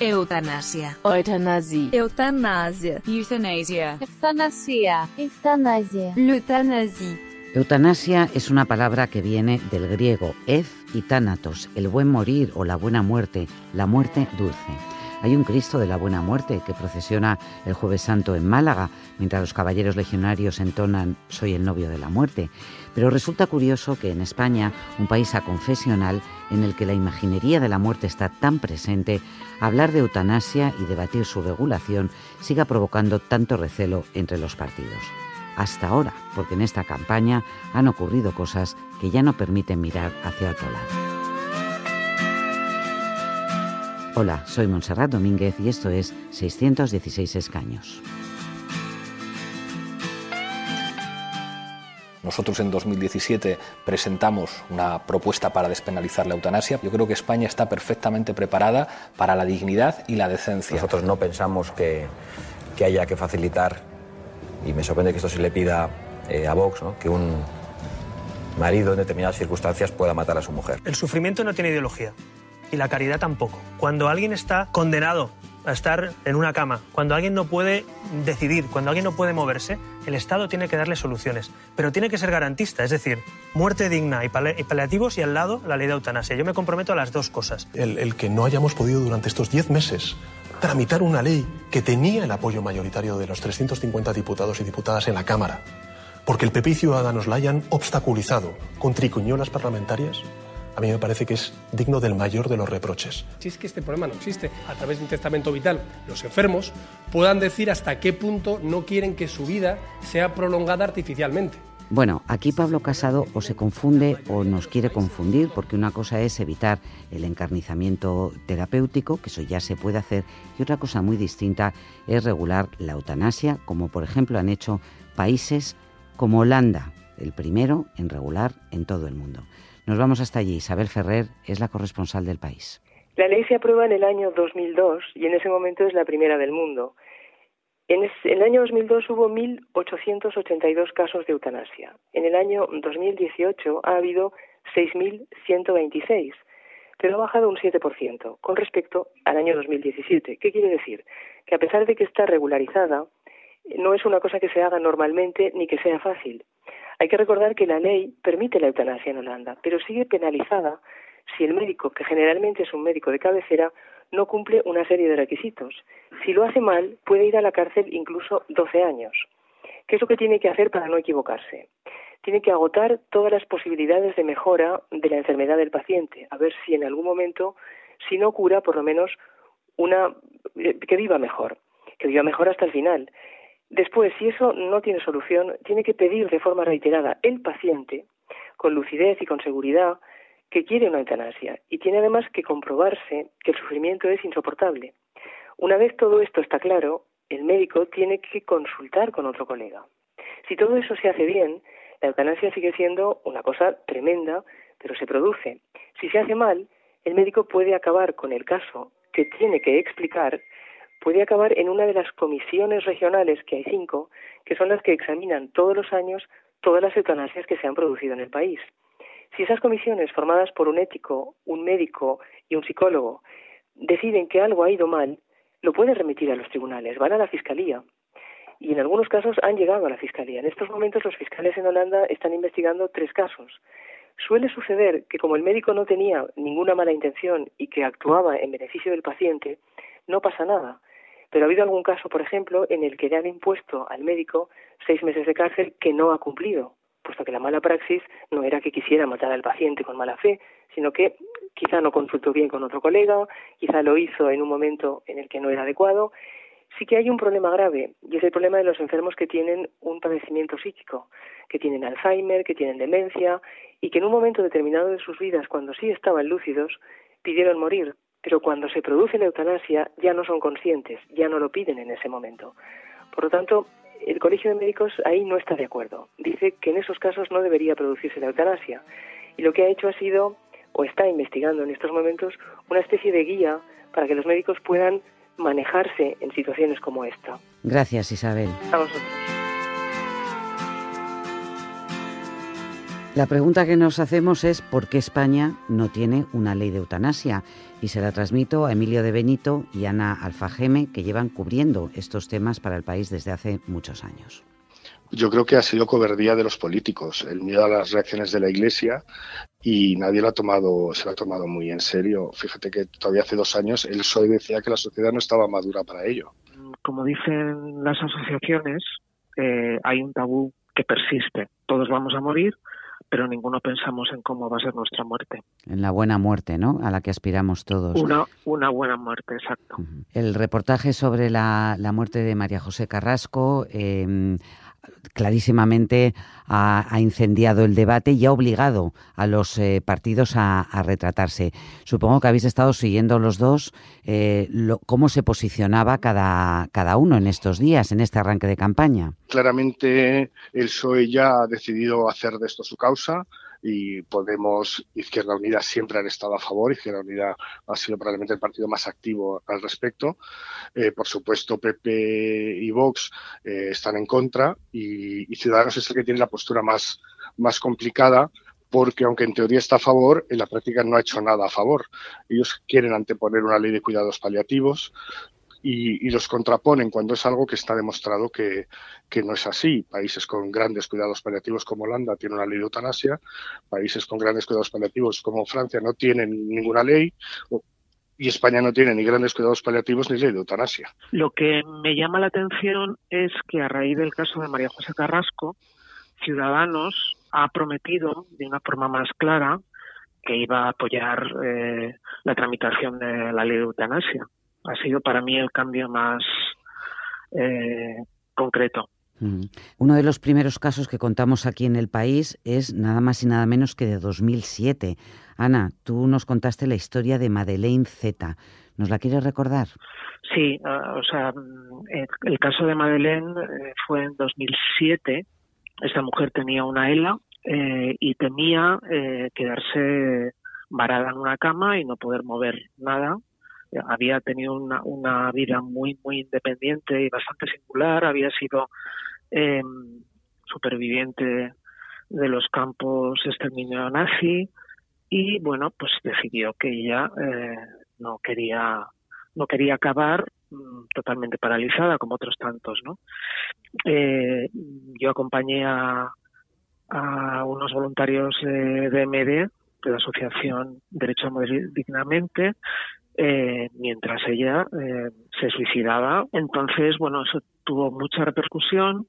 Eutanasia. Euthanasie. Eutanasia. Euthanasia. Euthanasia. Euthanasia. L'euthanasie. Eutanasia es una palabra que viene del griego eth y thanatos, el buen morir o la buena muerte, la muerte dulce. Hay un Cristo de la Buena Muerte que procesiona el Jueves Santo en Málaga, mientras los caballeros legionarios entonan Soy el novio de la muerte. Pero resulta curioso que en España, un país aconfesional en el que la imaginería de la muerte está tan presente, hablar de eutanasia y debatir su regulación siga provocando tanto recelo entre los partidos. Hasta ahora, porque en esta campaña han ocurrido cosas que ya no permiten mirar hacia otro lado. Hola, soy Montserrat Domínguez y esto es 616 escaños. Nosotros en 2017 presentamos una propuesta para despenalizar la eutanasia. Yo creo que España está perfectamente preparada para la dignidad y la decencia. Nosotros no pensamos que, que haya que facilitar, y me sorprende que esto se le pida eh, a Vox, ¿no? que un marido en determinadas circunstancias pueda matar a su mujer. El sufrimiento no tiene ideología y la caridad tampoco. Cuando alguien está condenado a estar en una cama, cuando alguien no puede decidir, cuando alguien no puede moverse, el Estado tiene que darle soluciones, pero tiene que ser garantista, es decir, muerte digna y, pali- y paliativos y al lado la ley de eutanasia. Yo me comprometo a las dos cosas. El, el que no hayamos podido durante estos 10 meses tramitar una ley que tenía el apoyo mayoritario de los 350 diputados y diputadas en la Cámara, porque el PP y Ciudadanos la hayan obstaculizado con tricuñolas parlamentarias, a mí me parece que es digno del mayor de los reproches. Si es que este problema no existe, a través de un testamento vital, los enfermos puedan decir hasta qué punto no quieren que su vida sea prolongada artificialmente. Bueno, aquí Pablo Casado o se confunde o nos quiere confundir, porque una cosa es evitar el encarnizamiento terapéutico, que eso ya se puede hacer, y otra cosa muy distinta es regular la eutanasia, como por ejemplo han hecho países como Holanda, el primero en regular en todo el mundo. Nos vamos hasta allí. Isabel Ferrer es la corresponsal del país. La ley se aprueba en el año 2002 y en ese momento es la primera del mundo. En el año 2002 hubo 1.882 casos de eutanasia. En el año 2018 ha habido 6.126, pero ha bajado un 7% con respecto al año 2017. ¿Qué quiere decir? Que a pesar de que está regularizada, no es una cosa que se haga normalmente ni que sea fácil. Hay que recordar que la ley permite la eutanasia en Holanda, pero sigue penalizada si el médico, que generalmente es un médico de cabecera, no cumple una serie de requisitos. Si lo hace mal, puede ir a la cárcel incluso 12 años. ¿Qué es lo que tiene que hacer para no equivocarse? Tiene que agotar todas las posibilidades de mejora de la enfermedad del paciente, a ver si en algún momento, si no cura, por lo menos una eh, que viva mejor, que viva mejor hasta el final. Después, si eso no tiene solución, tiene que pedir de forma reiterada el paciente, con lucidez y con seguridad, que quiere una eutanasia y tiene además que comprobarse que el sufrimiento es insoportable. Una vez todo esto está claro, el médico tiene que consultar con otro colega. Si todo eso se hace bien, la eutanasia sigue siendo una cosa tremenda, pero se produce. Si se hace mal, el médico puede acabar con el caso que tiene que explicar, puede acabar en una de las comisiones regionales, que hay cinco, que son las que examinan todos los años todas las eutanasias que se han producido en el país. Si esas comisiones, formadas por un ético, un médico y un psicólogo, deciden que algo ha ido mal, lo pueden remitir a los tribunales, van a la fiscalía. Y en algunos casos han llegado a la fiscalía. En estos momentos los fiscales en Holanda están investigando tres casos. Suele suceder que como el médico no tenía ninguna mala intención y que actuaba en beneficio del paciente, no pasa nada. Pero ha habido algún caso, por ejemplo, en el que le han impuesto al médico seis meses de cárcel que no ha cumplido, puesto que la mala praxis no era que quisiera matar al paciente con mala fe, sino que quizá no consultó bien con otro colega, quizá lo hizo en un momento en el que no era adecuado. Sí que hay un problema grave, y es el problema de los enfermos que tienen un padecimiento psíquico, que tienen Alzheimer, que tienen demencia, y que en un momento determinado de sus vidas, cuando sí estaban lúcidos, pidieron morir, pero cuando se produce la eutanasia ya no son conscientes, ya no lo piden en ese momento. Por lo tanto, el Colegio de Médicos ahí no está de acuerdo. Dice que en esos casos no debería producirse la eutanasia. Y lo que ha hecho ha sido, o está investigando en estos momentos, una especie de guía para que los médicos puedan manejarse en situaciones como esta. Gracias, Isabel. A vosotros. La pregunta que nos hacemos es por qué España no tiene una ley de eutanasia y se la transmito a Emilio de Benito y Ana Alfajeme que llevan cubriendo estos temas para el país desde hace muchos años. Yo creo que ha sido cobardía de los políticos, el miedo a las reacciones de la Iglesia y nadie lo ha tomado, se lo ha tomado muy en serio. Fíjate que todavía hace dos años el PSOE decía que la sociedad no estaba madura para ello. Como dicen las asociaciones, eh, hay un tabú que persiste. Todos vamos a morir, pero ninguno pensamos en cómo va a ser nuestra muerte. En la buena muerte, ¿no? A la que aspiramos todos. Una, una buena muerte, exacto. El reportaje sobre la, la muerte de María José Carrasco eh, clarísimamente ha, incendiado el debate y ha obligado a los eh, partidos a, retratarse. Supongo que habéis estado siguiendo los dos eh, cómo se posicionaba cada, cada uno en estos días, en este arranque de campaña. Claramente el PSOE ya ha decidido hacer de esto su causa y Podemos, Izquierda Unida siempre han estado a favor. Izquierda Unida ha sido probablemente el partido más activo al respecto. Eh, por supuesto, PP y Vox eh, están en contra y, Ciudadanos es el que tiene la postura más, más complicada porque aunque en teoría está a favor, en la práctica no ha hecho nada a favor. Ellos quieren anteponer una ley de cuidados paliativos, y, los contraponen cuando es algo que está demostrado que, no es así. Países con grandes cuidados paliativos como Holanda tienen una ley de eutanasia, países con grandes cuidados paliativos como Francia no tienen ninguna ley. Y España no tiene ni grandes cuidados paliativos ni ley de eutanasia. Lo que me llama la atención es que a raíz del caso de María José Carrasco, Ciudadanos ha prometido de una forma más clara que iba a apoyar eh, la tramitación de la ley de eutanasia ha sido para mí el cambio más eh, concreto. Uno de los primeros casos que contamos aquí en el país es nada más y nada menos que de 2007. Ana, tú nos contaste la historia de Madeleine Z. ¿Nos la quieres recordar? Sí, ah, o sea, el, caso de Madeleine eh, fue en 2007. Esta mujer tenía una ELA eh, y temía quedarse varada en una cama y no poder mover nada había tenido una, una vida muy, muy independiente y bastante singular, había sido eh, superviviente de los campos exterminio nazi y bueno, pues decidió que ella eh, no quería no quería acabar mm, totalmente paralizada como otros tantos, ¿no? Eh, yo acompañé a, a unos voluntarios de MD, de la Asociación Derecho a Morir Dignamente, eh, mientras ella eh, se suicidaba. Entonces, bueno, eso tuvo mucha repercusión.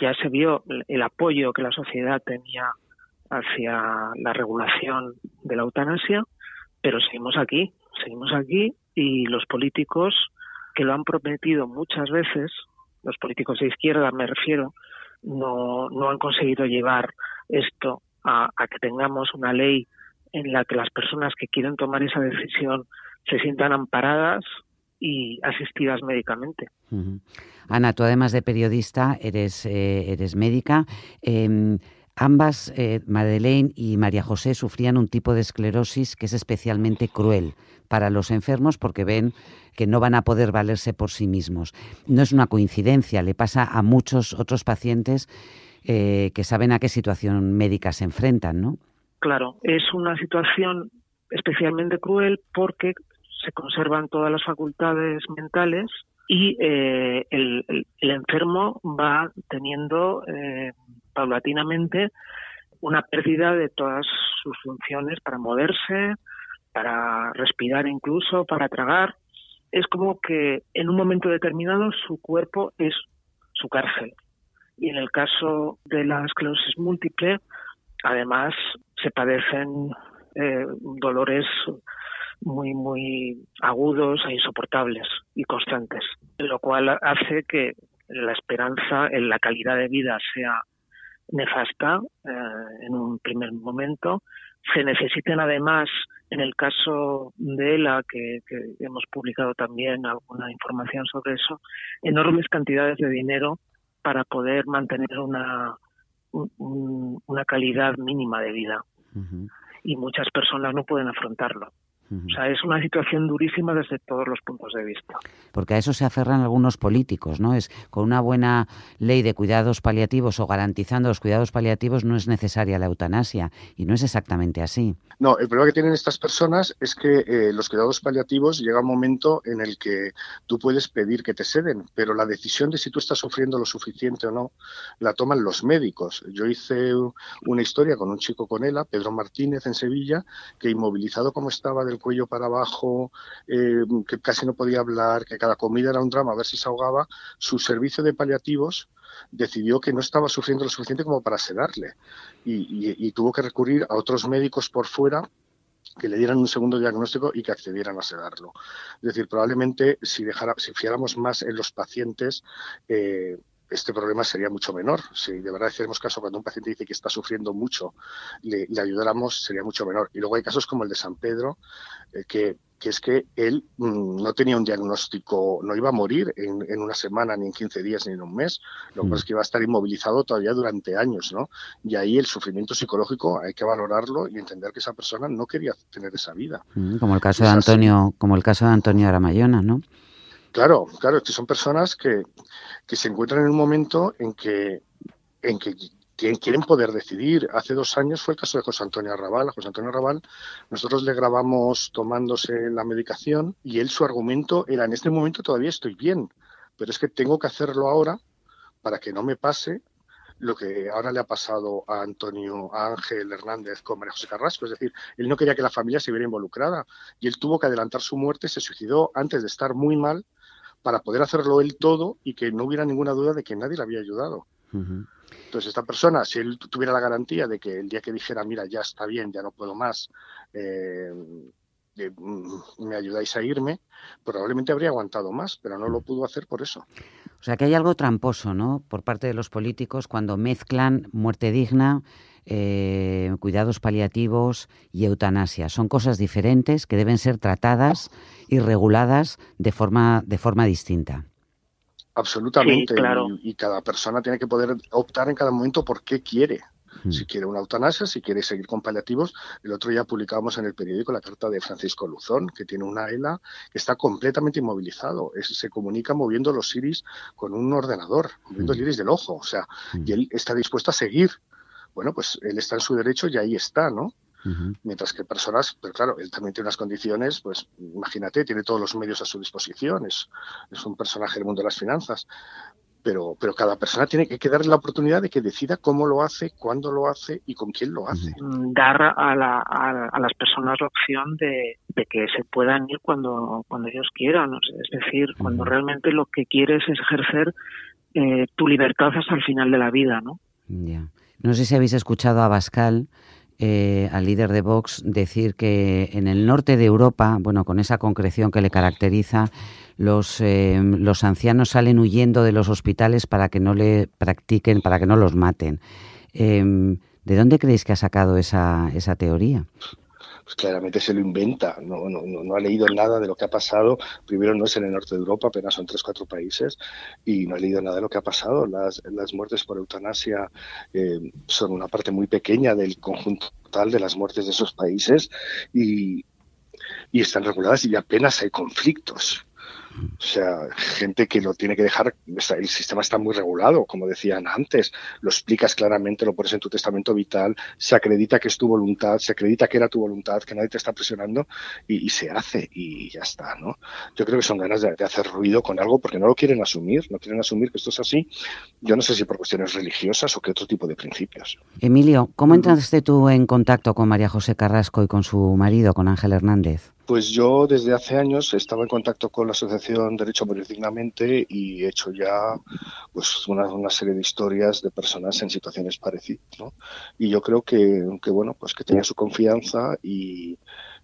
Ya se vio el apoyo que la sociedad tenía hacia la regulación de la eutanasia, pero seguimos aquí, seguimos aquí y los políticos que lo han prometido muchas veces, los políticos de izquierda me refiero, no, no han conseguido llevar esto a, a que tengamos una ley en la que las personas que quieren tomar esa decisión se sientan amparadas y asistidas médicamente. Ana, tú además de periodista eres, eh, eres médica. Em, ambas, eh, Madeleine y María José, sufrían un tipo de esclerosis que es especialmente cruel para los enfermos porque ven que no van a poder valerse por sí mismos. No es una coincidencia, le pasa a muchos otros pacientes eh, que saben a qué situación médica se enfrentan, ¿no? Claro, es una situación especialmente cruel porque se conservan todas las facultades mentales y eh, el, enfermo va teniendo eh, paulatinamente una pérdida de todas sus funciones para moverse, para respirar incluso, para tragar. Es como que en un momento determinado su cuerpo es su cárcel. Y en el caso de la esclerosis múltiple, además se padecen eh, dolores muy, muy agudos e insoportables y constantes, lo cual hace que la esperanza, en la calidad de vida sea nefasta eh, en un primer momento. Se necesiten además, en el caso de ELA, que, hemos publicado también alguna información sobre eso, enormes cantidades de dinero para poder mantener una, una calidad mínima de vida. Y muchas personas no pueden afrontarlo. O sea, es una situación durísima desde todos los puntos de vista. Porque a eso se aferran algunos políticos, ¿no? Es con una buena ley de cuidados paliativos o garantizando los cuidados paliativos no es necesaria la eutanasia y no es exactamente así. No, el problema que tienen estas personas es que eh, los cuidados paliativos llega un momento en el que tú puedes pedir que te ceden, pero la decisión de si tú estás sufriendo lo suficiente o no la toman los médicos. Yo hice una historia con un chico con ELA, Pedro Martínez, en Sevilla, que inmovilizado como estaba del cuello para abajo, eh, que casi no podía hablar, que cada comida era un drama, a ver si se ahogaba, su servicio de paliativos decidió que no estaba sufriendo lo suficiente como para sedarle y, tuvo que recurrir a otros médicos por fuera que le dieran un segundo diagnóstico y que accedieran a sedarlo. Es decir, probablemente si, dejara, si fiáramos más en los pacientes, eh, este problema sería mucho menor. Si de verdad hiciéramos caso cuando un paciente dice que está sufriendo mucho, le, le ayudáramos, sería mucho menor. Y luego hay casos como el de San Pedro, eh, que, que, es que él mm, no tenía un diagnóstico, no iba a morir en, en, una semana, ni en 15 días, ni en un mes. Lo que pasa es que iba a estar inmovilizado todavía durante años, ¿no? Y ahí el sufrimiento psicológico hay que valorarlo y entender que esa persona no quería tener esa vida. Mm, como el caso de Antonio, como el caso de Antonio Aramayona, ¿no? Claro, claro, que son personas que, que se encuentran en un momento en que, en que quieren poder decidir. Hace dos años fue el caso de José Antonio Arrabal. A José Antonio Arrabal nosotros le grabamos tomándose la medicación y él su argumento era en este momento todavía estoy bien, pero es que tengo que hacerlo ahora para que no me pase lo que ahora le ha pasado a Antonio a Ángel Hernández con María José Carrasco. Es decir, él no quería que la familia se viera involucrada y él tuvo que adelantar su muerte, se suicidó antes de estar muy mal para poder hacerlo él todo y que no hubiera ninguna duda de que nadie le había ayudado. Entonces, esta persona, si él tuviera la garantía de que el día que dijera, mira, ya está bien, ya no puedo más, eh, mm, me ayudáis a irme, probablemente habría aguantado más, pero no lo pudo hacer por eso. O sea que hay algo tramposo, ¿no? Por parte de los políticos cuando mezclan muerte digna, eh, cuidados paliativos y eutanasia. Son cosas diferentes que deben ser tratadas y reguladas de forma, de forma distinta. Absolutamente. y, cada persona tiene que poder optar en cada momento por qué quiere. Hmm. Si quiere una eutanasia, si quiere seguir con paliativos. El otro día publicamos en el periódico la carta de Francisco Luzón, que tiene una ELA que está completamente inmovilizado. se comunica moviendo los iris con un ordenador, moviendo el hmm. iris del ojo. O sea, hmm. y él está dispuesto a seguir. Bueno, pues él está en su derecho y ahí está, ¿no? Mientras que personas, pero claro, él también tiene unas condiciones, pues imagínate, tiene todos los medios a su disposición, es, es un personaje del mundo de las finanzas, pero, pero cada persona tiene que, darle la oportunidad de que decida cómo lo hace, cuándo lo hace y con quién lo hace. Mm, dar a, la, a, las personas la opción de, de, que se puedan ir cuando, cuando ellos quieran. Es decir, cuando realmente lo que quieres es ejercer eh, tu libertad hasta el final de la vida, ¿no? Ya. No sé si habéis escuchado a Bascal eh, al líder de Vox decir que en el norte de Europa, bueno, con esa concreción que le caracteriza, los, eh, los ancianos salen huyendo de los hospitales para que no le practiquen, para que no los maten. Em, ¿De dónde creéis que ha sacado esa, esa teoría? Pues claramente se lo inventa, no, no, no, ha leído nada de lo que ha pasado. Primero no es en el norte de Europa, apenas son tres, cuatro países, y no ha leído nada de lo que ha pasado. Las, muertes por eutanasia eh, son una parte muy pequeña del conjunto total de las muertes de esos países y están reguladas y apenas hay conflictos. O sea, gente que lo tiene que dejar, el sistema está muy regulado, como decían antes, lo explicas claramente, lo pones en tu testamento vital, se acredita que es tu voluntad, se acredita que era tu voluntad, que nadie te está presionando y, se hace y ya está, ¿no? Yo creo que son ganas de, hacer ruido con algo porque no lo quieren asumir, no quieren asumir que esto es así. Yo no sé si por cuestiones religiosas o qué otro tipo de principios. Emilio, ¿cómo entraste tú en contacto con María José Carrasco y con su marido, con Ángel Hernández? Pues yo desde hace años estaba en contacto con la Asociación Derecho a Dignamente y he hecho ya pues una, serie de historias de personas en situaciones parecidas. ¿no? Y yo creo que, que, bueno, pues que tenía su confianza y,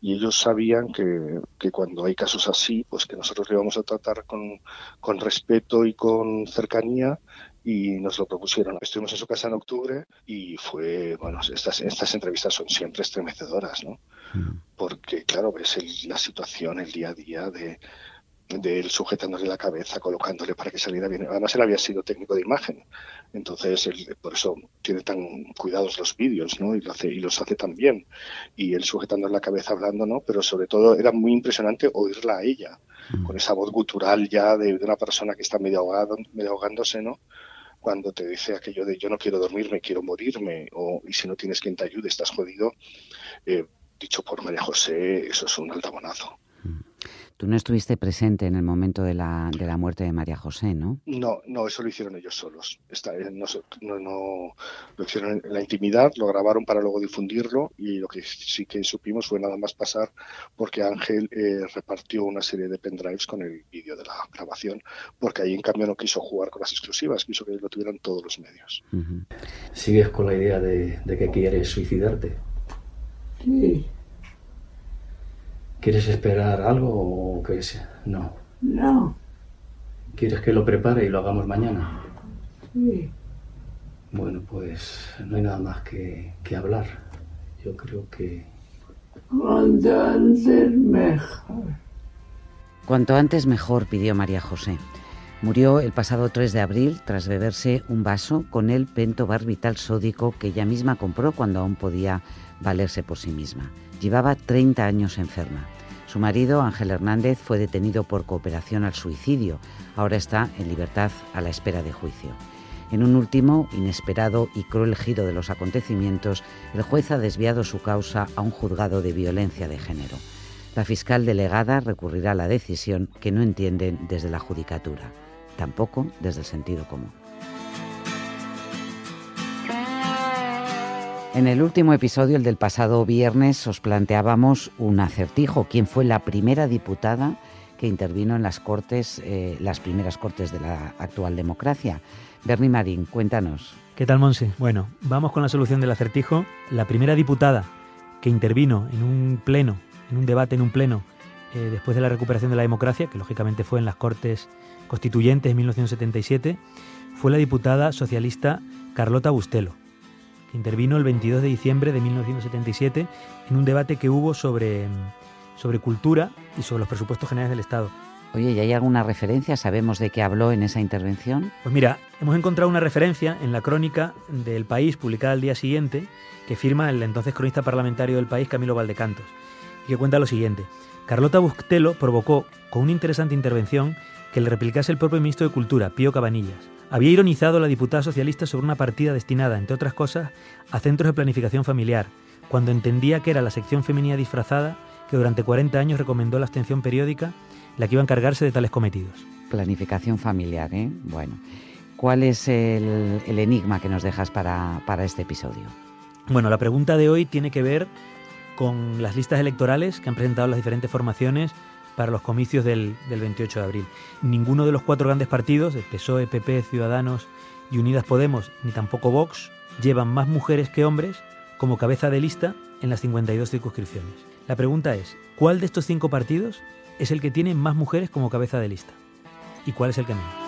y ellos sabían que, que, cuando hay casos así, pues que nosotros le íbamos a tratar con, con respeto y con cercanía y nos lo propusieron. Estuvimos en su casa en octubre y fue, bueno, estas, estas entrevistas son siempre estremecedoras, ¿no? Mm. Porque, claro, ves la situación, el día a día de, de él sujetándole la cabeza, colocándole para que saliera bien. Además, él había sido técnico de imagen, entonces él, por eso tiene tan cuidados los vídeos, ¿no? Y, lo hace, y los hace tan bien. Y él sujetándole la cabeza hablando, ¿no? Pero sobre todo era muy impresionante oírla a ella, mm. con esa voz gutural ya de, una persona que está medio, ahogado, medio ahogándose, ¿no? Cuando te dice aquello de yo no quiero dormirme, quiero morirme, o y si no tienes quien te ayude, estás jodido. Eh, dicho por María José, eso es un altabonazo. Tú no estuviste presente en el momento de la, de la muerte de María José, ¿no? No, no, eso lo hicieron ellos solos. Eh, no, no, lo hicieron en la intimidad, lo grabaron para luego difundirlo y lo que sí que supimos fue nada más pasar porque Ángel eh, repartió una serie de pendrives con el vídeo de la grabación, porque ahí en cambio no quiso jugar con las exclusivas, quiso que lo tuvieran todos los medios. ¿Sigues con la idea de, de que quieres suicidarte? Sí. ¿Quieres esperar algo o qué es? No. No. ¿Quieres que lo prepare y lo hagamos mañana? Sí. Bueno, pues no hay nada más que, que hablar. Yo creo que... Cuanto antes mejor. Cuanto antes mejor, pidió María José. Murió el pasado 3 de abril tras beberse un vaso con el pentobarbital sódico que ella misma compró cuando aún podía valerse por sí misma. Llevaba 30 años enferma. Su marido, Ángel Hernández, fue detenido por cooperación al suicidio. Ahora está en libertad a la espera de juicio. En un último, inesperado y cruel giro de los acontecimientos, el juez ha desviado su causa a un juzgado de violencia de género. La fiscal delegada recurrirá a la decisión que no entienden desde la judicatura, tampoco desde el sentido común. En el último episodio, el del pasado viernes, os planteábamos un acertijo. ¿Quién fue la primera diputada que intervino en las cortes, eh, las primeras cortes de la actual democracia? Bernie Marín, cuéntanos. ¿Qué tal, Monse? Bueno, vamos con la solución del acertijo. La primera diputada que intervino en un pleno, en un debate en un pleno, eh, después de la recuperación de la democracia, que lógicamente fue en las Cortes Constituyentes en 1977, fue la diputada socialista Carlota Bustelo intervino el 22 de diciembre de 1977 en un debate que hubo sobre, sobre cultura y sobre los presupuestos generales del Estado. Oye, ¿y hay alguna referencia? ¿Sabemos de qué habló en esa intervención? Pues mira, hemos encontrado una referencia en la crónica del País publicada al día siguiente que firma el entonces cronista parlamentario del país, Camilo Valdecantos, y que cuenta lo siguiente. Carlota Bustelo provocó, con una interesante intervención, que le replicase el propio ministro de Cultura, Pío Cabanillas. Había ironizado la diputada socialista sobre una partida destinada, entre otras cosas, a centros de planificación familiar, cuando entendía que era la sección femenina disfrazada que durante 40 años recomendó la abstención periódica la que iba a encargarse de tales cometidos. Planificación familiar, ¿eh? Bueno, ¿cuál es el, enigma que nos dejas para, para este episodio? Bueno, la pregunta de hoy tiene que ver con las listas electorales que han presentado las diferentes formaciones para los comicios del, 28 de abril. Ninguno de los cuatro grandes partidos, el PSOE, PP, Ciudadanos y Unidas Podemos, ni tampoco Vox, llevan más mujeres que hombres como cabeza de lista en las 52 circunscripciones. La pregunta es, ¿cuál de estos cinco partidos es el que tiene más mujeres como cabeza de lista? ¿Y cuál es el que menos?